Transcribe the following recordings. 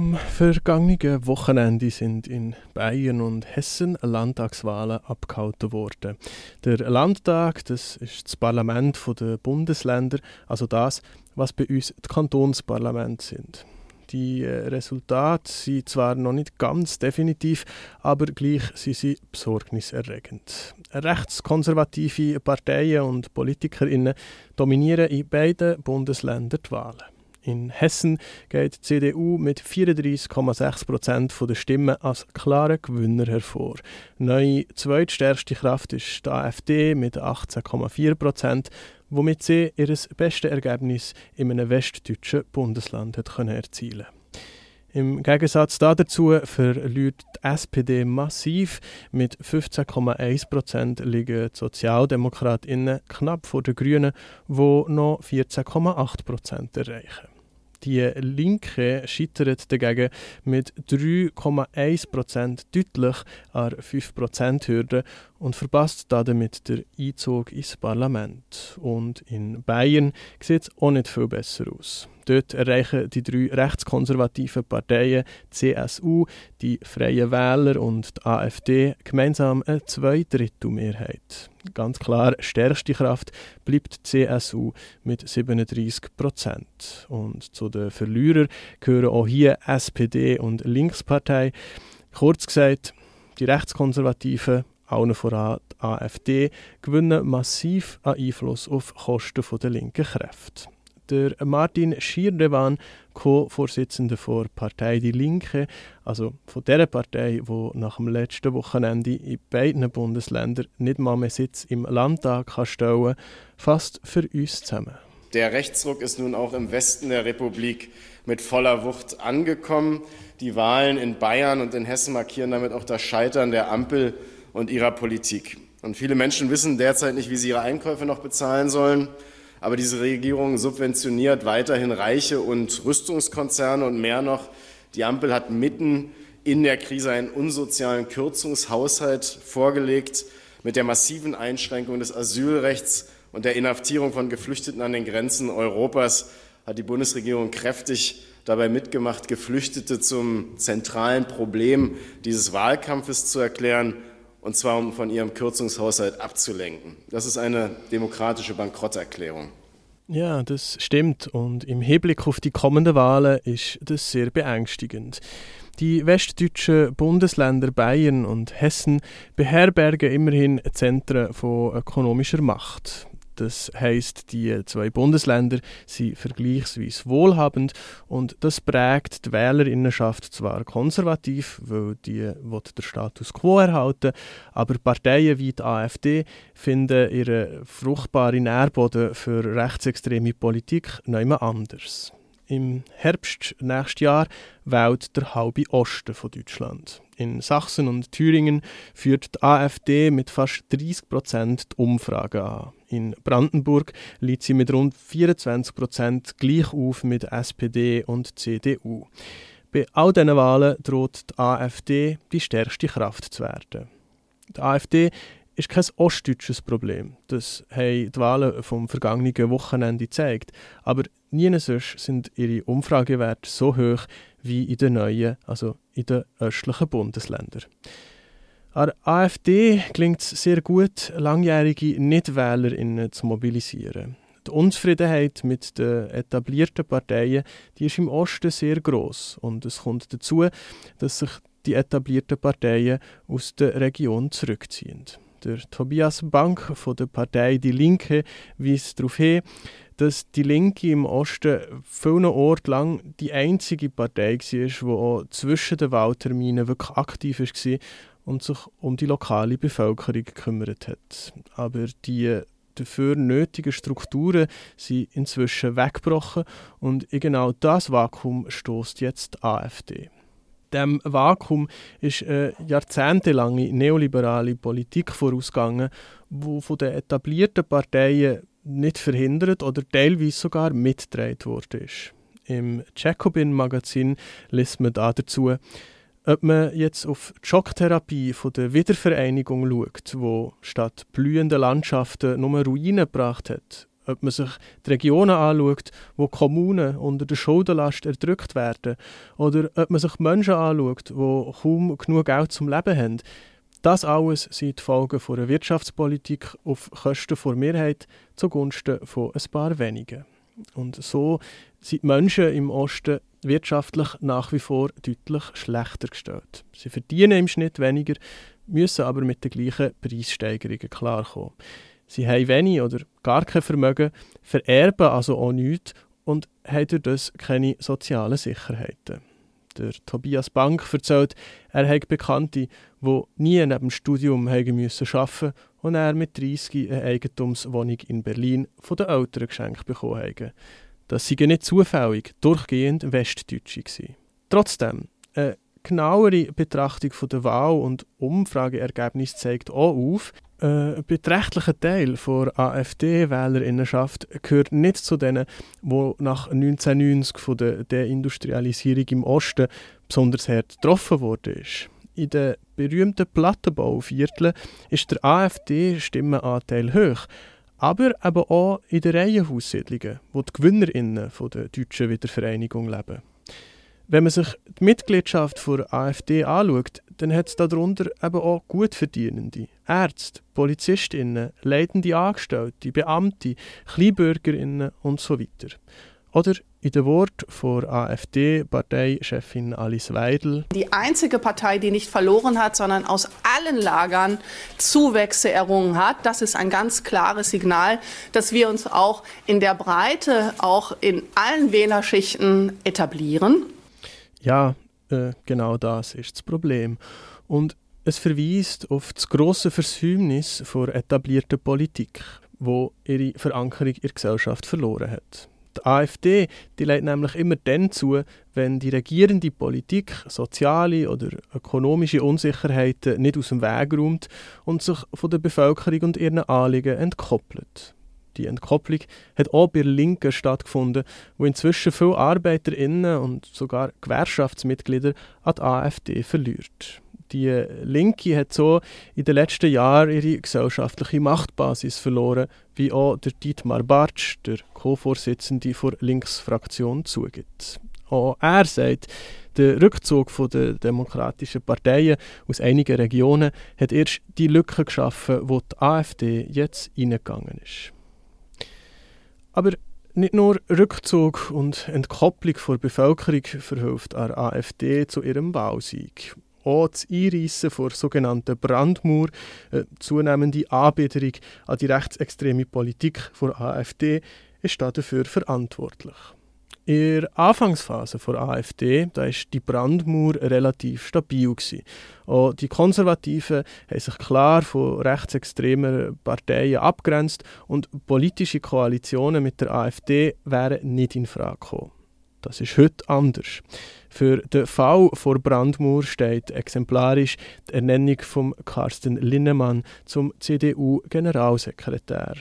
Am vergangenen Wochenende sind in Bayern und Hessen Landtagswahlen abgehalten worden. Der Landtag, das ist das Parlament der Bundesländer, also das, was bei uns die Kantonsparlamente sind. Die äh, Resultate sind zwar noch nicht ganz definitiv, aber gleich sind sie besorgniserregend. Rechtskonservative Parteien und PolitikerInnen dominieren in beiden Bundesländern die Wahlen. In Hessen geht die CDU mit 34,6 Prozent der Stimmen als klarer Gewinner hervor. Neue zweitstärkste Kraft ist die AfD mit 18,4 Prozent, womit sie ihr bestes Ergebnis in einem westdeutschen Bundesland erzielen im Gegensatz dazu verliert die SPD massiv. Mit 15,1 Prozent liegen die SozialdemokratInnen knapp vor den Grünen, die noch 14,8 Prozent erreichen. Die Linke scheitert dagegen mit 3,1% deutlich an 5%-Hürde und verpasst damit den Einzug ins Parlament. Und in Bayern sieht es auch nicht viel besser aus. Dort erreichen die drei rechtskonservativen Parteien CSU, die Freien Wähler und die AfD gemeinsam eine Zweidrittelmehrheit. Ganz klar, stärkste Kraft bleibt die CSU mit 37 Prozent. Und zu den Verlierern gehören auch hier SPD und Linkspartei. Kurz gesagt, die Rechtskonservativen allen voran die AfD, gewinnen massiv an Einfluss auf Kosten der linken Kräfte. Der Martin Schierdewan, Co-Vorsitzender der Partei Die Linke, also von der Partei, die nach dem letzten Wochenende in beiden Bundesländern nicht mal mehr Sitz im Landtag kann stellen fasst für uns zusammen. Der Rechtsruck ist nun auch im Westen der Republik mit voller Wucht angekommen. Die Wahlen in Bayern und in Hessen markieren damit auch das Scheitern der Ampel und ihrer Politik. Und viele Menschen wissen derzeit nicht, wie sie ihre Einkäufe noch bezahlen sollen. Aber diese Regierung subventioniert weiterhin Reiche und Rüstungskonzerne und mehr noch. Die Ampel hat mitten in der Krise einen unsozialen Kürzungshaushalt vorgelegt mit der massiven Einschränkung des Asylrechts und der Inhaftierung von Geflüchteten an den Grenzen Europas hat die Bundesregierung kräftig dabei mitgemacht, Geflüchtete zum zentralen Problem dieses Wahlkampfes zu erklären und zwar um von ihrem Kürzungshaushalt abzulenken. Das ist eine demokratische Bankrotterklärung. Ja, das stimmt. Und im Hinblick auf die kommenden Wahlen ist das sehr beängstigend. Die westdeutschen Bundesländer Bayern und Hessen beherbergen immerhin Zentren von ökonomischer Macht. Das heißt, die zwei Bundesländer sind vergleichsweise wohlhabend und das prägt die Wählerinnenschaft zwar konservativ, weil die den Status quo erhalten, aber Parteien wie die AfD finden ihren fruchtbaren Nährboden für rechtsextreme Politik nicht mehr anders. Im Herbst nächstes Jahr wählt der halbe Osten von Deutschland. In Sachsen und Thüringen führt die AfD mit fast 30 Prozent die Umfrage an. In Brandenburg liegt sie mit rund 24 Prozent gleich auf mit SPD und CDU. Bei all diesen Wahlen droht die AfD die stärkste Kraft zu werden. Die AfD ist kein ostdeutsches Problem. Das haben die Wahlen vom vergangenen Wochenende gezeigt. Aber nie sonst sind ihre Umfragewerte so hoch wie in den neuen, also in den östlichen Bundesländern. An der AfD gelingt es sehr gut, langjährige NichtwählerInnen zu mobilisieren. Die Unzufriedenheit mit den etablierten Parteien die ist im Osten sehr groß und es kommt dazu, dass sich die etablierten Parteien aus der Region zurückziehen. Der Tobias Bank von der Partei Die Linke weist darauf hin, dass die Linke im Osten vielen Orten lang die einzige Partei war, die auch zwischen den Wahlterminen wirklich aktiv war und sich um die lokale Bevölkerung gekümmert hat. Aber die dafür nötigen Strukturen sind inzwischen weggebrochen und in genau das Vakuum stoßt jetzt die AfD dem Vakuum ist eine jahrzehntelange neoliberale Politik vorausgegangen, die von den etablierten Parteien nicht verhindert oder teilweise sogar mitgedreht wurde. Im Jacobin-Magazin liest man da dazu, ob man jetzt auf die Schocktherapie von der Wiedervereinigung schaut, wo statt blühenden Landschaften nur Ruinen gebracht hat, ob man sich die Regionen anschaut, wo Kommunen unter der Schuldenlast erdrückt werden, oder ob man sich Menschen anschaut, die kaum genug Geld zum Leben haben. Das alles sind die Folgen einer Wirtschaftspolitik auf Kosten der Mehrheit zugunsten von ein paar wenigen. Und so sind die Menschen im Osten wirtschaftlich nach wie vor deutlich schlechter gestellt. Sie verdienen im Schnitt weniger, müssen aber mit den gleichen Preissteigerungen klarkommen. Sie haben wenig oder gar kein Vermögen, vererben also auch nichts und haben durch das keine sozialen Sicherheiten. Der Tobias Bank erzählt, er habe Bekannte, die nie neben dem Studium arbeiten müssen und er mit 30 eine Eigentumswohnung in Berlin von den Eltern geschenkt bekommen haben. Das sei nicht zufällig durchgehend Westdeutsche gewesen. Trotzdem, eine genauere Betrachtung der Wahl- und Umfrageergebnisse zeigt auch auf, ein beträchtlicher Teil der AfD-Wählerinnenschaft gehört nicht zu denen, die nach 1990 von der Deindustrialisierung im Osten besonders hart getroffen worden In den berühmten Plattenbauvierteln ist der AfD-Stimmenanteil hoch, aber eben auch in den Reihenhaussiedlungen, wo die GewinnerInnen von der deutschen Wiedervereinigung leben. Wenn man sich die Mitgliedschaft der AfD anschaut, dann hat es darunter eben auch Gutverdienende, Ärzte, PolizistInnen, leitende Angestellte, Beamte, KleinbürgerInnen und so weiter. Oder in den Worten von AfD-Parteichefin Alice Weidel. Die einzige Partei, die nicht verloren hat, sondern aus allen Lagern Zuwächse errungen hat. Das ist ein ganz klares Signal, dass wir uns auch in der Breite, auch in allen Wählerschichten etablieren. Ja, äh, genau das ist das Problem. Und es verweist auf das große Versäumnis der etablierten Politik, wo ihre Verankerung in der Gesellschaft verloren hat. Die AfD die leitet nämlich immer dann zu, wenn die regierende Politik soziale oder ökonomische Unsicherheiten nicht aus dem Weg räumt und sich von der Bevölkerung und ihren Anliegen entkoppelt. Die Entkopplung hat auch bei Linken stattgefunden, wo inzwischen viele ArbeiterInnen und sogar Gewerkschaftsmitglieder an die AfD verliert. Die Linke hat so in den letzten Jahren ihre gesellschaftliche Machtbasis verloren, wie auch der Dietmar Bartsch, der Co-Vorsitzende der Linksfraktion, zugibt. Auch er sagt, der Rückzug der demokratischen Parteien aus einigen Regionen hat erst die Lücke geschaffen, wo die AfD jetzt hineingegangen ist. Aber nicht nur Rückzug und Entkopplung der Bevölkerung verhilft der AfD zu ihrem Wahlsieg. Auch das Einreissen der sogenannten Brandmauer, eine zunehmende Anbiederung an die rechtsextreme Politik der AfD, ist dafür verantwortlich. In der Anfangsphase der AfD da ist die Brandmauer relativ stabil. Gewesen. Auch die Konservativen haben sich klar von rechtsextremen Parteien abgrenzt und politische Koalitionen mit der AfD wären nicht in Frage gekommen. Das ist heute anders. Für den Fall vor Brandmauer steht exemplarisch die Ernennung von Carsten Linnemann zum CDU-Generalsekretär.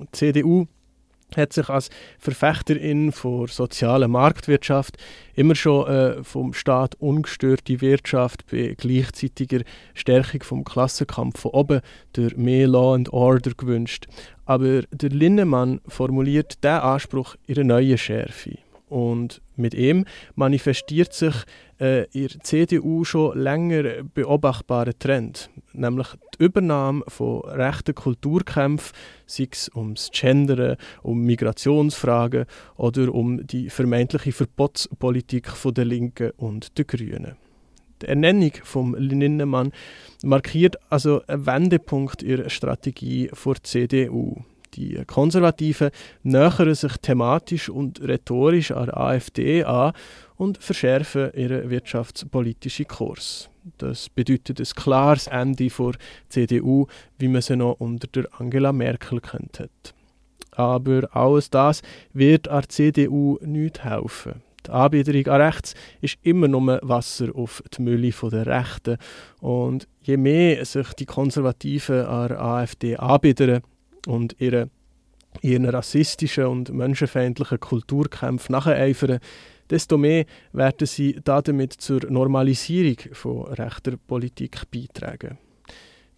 Die CDU hat sich als Verfechterin von sozialer Marktwirtschaft immer schon äh, vom Staat ungestörte Wirtschaft bei gleichzeitiger Stärkung vom Klassenkampf von oben durch mehr Law and Order gewünscht. Aber der Linnemann formuliert diesen Anspruch in einer neuen Schärfe. Und mit ihm manifestiert sich äh, in der CDU schon länger beobachtbarer Trend, nämlich die Übernahme von rechten Kulturkämpfen, sei es ums Gendern, um Migrationsfragen oder um die vermeintliche Verbotspolitik der Linken und der Grünen. Die Ernennung von Linnemann markiert also einen Wendepunkt ihrer Strategie vor CDU. Die Konservativen nähern sich thematisch und rhetorisch an der AfD an und verschärfen ihren wirtschaftspolitischen Kurs. Das bedeutet ein klares Ende der CDU, wie man sie noch unter der Angela Merkel kennt. Aber alles das wird der CDU nicht helfen. Die Anbiederung an rechts ist immer nur Wasser auf die Mülle der Rechten. Und je mehr sich die Konservativen an der AfD anbiedern, und ihre, ihren rassistischen und menschenfeindlichen Kulturkämpfen nacheifern, desto mehr werden sie damit zur Normalisierung von rechter Politik beitragen.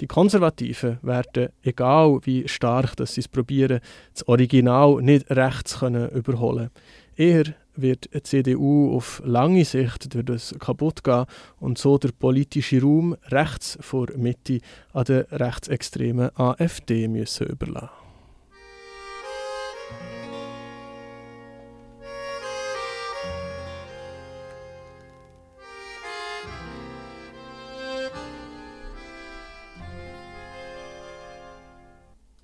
Die Konservativen werden, egal wie stark dass sie es probieren, das Original nicht rechts können überholen. Eher wird die CDU auf lange Sicht durch das kaputt gehen und so der politische Raum rechts vor Mitte an der rechtsextremen AfD müssen überlassen.